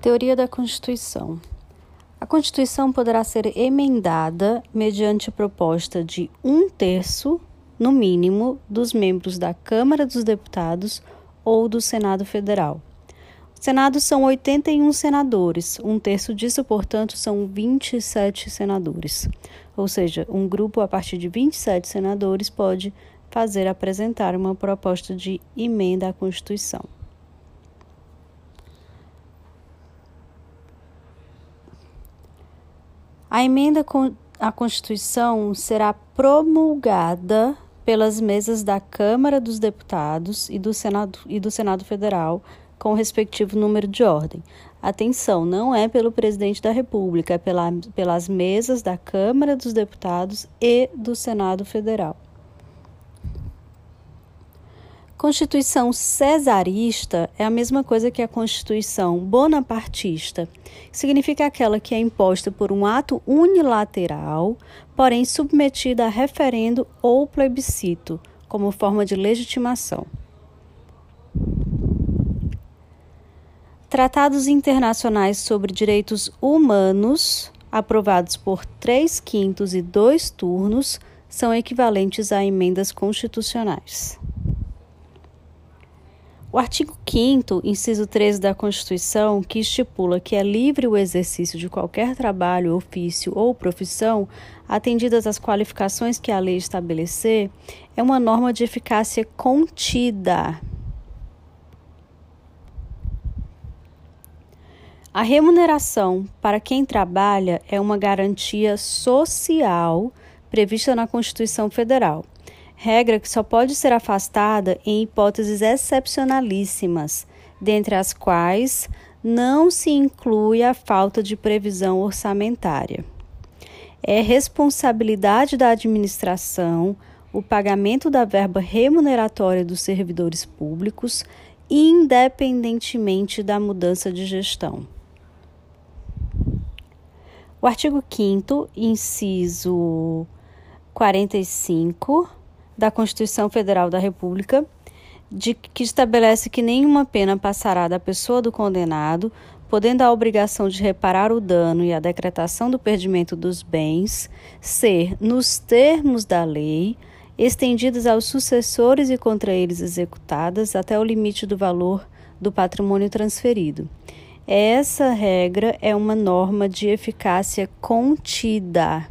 Teoria da Constituição. A Constituição poderá ser emendada mediante proposta de um terço, no mínimo, dos membros da Câmara dos Deputados ou do Senado Federal. O Senado são 81 senadores, um terço disso, portanto, são 27 senadores. Ou seja, um grupo a partir de 27 senadores pode fazer apresentar uma proposta de emenda à Constituição. A emenda à Constituição será promulgada pelas mesas da Câmara dos Deputados e do Senado, e do Senado Federal, com o respectivo número de ordem. Atenção, não é pelo presidente da República, é pela, pelas mesas da Câmara dos Deputados e do Senado Federal. Constituição cesarista é a mesma coisa que a Constituição bonapartista. Significa aquela que é imposta por um ato unilateral, porém submetida a referendo ou plebiscito, como forma de legitimação. Tratados internacionais sobre direitos humanos, aprovados por três quintos e dois turnos, são equivalentes a emendas constitucionais. O artigo 5, inciso 13 da Constituição, que estipula que é livre o exercício de qualquer trabalho, ofício ou profissão, atendidas as qualificações que a lei estabelecer, é uma norma de eficácia contida. A remuneração para quem trabalha é uma garantia social prevista na Constituição Federal regra que só pode ser afastada em hipóteses excepcionalíssimas, dentre as quais não se inclui a falta de previsão orçamentária. É responsabilidade da administração o pagamento da verba remuneratória dos servidores públicos, independentemente da mudança de gestão. O artigo 5, inciso 45 da Constituição Federal da República, de que estabelece que nenhuma pena passará da pessoa do condenado, podendo a obrigação de reparar o dano e a decretação do perdimento dos bens ser, nos termos da lei, estendidas aos sucessores e contra eles executadas até o limite do valor do patrimônio transferido. Essa regra é uma norma de eficácia contida.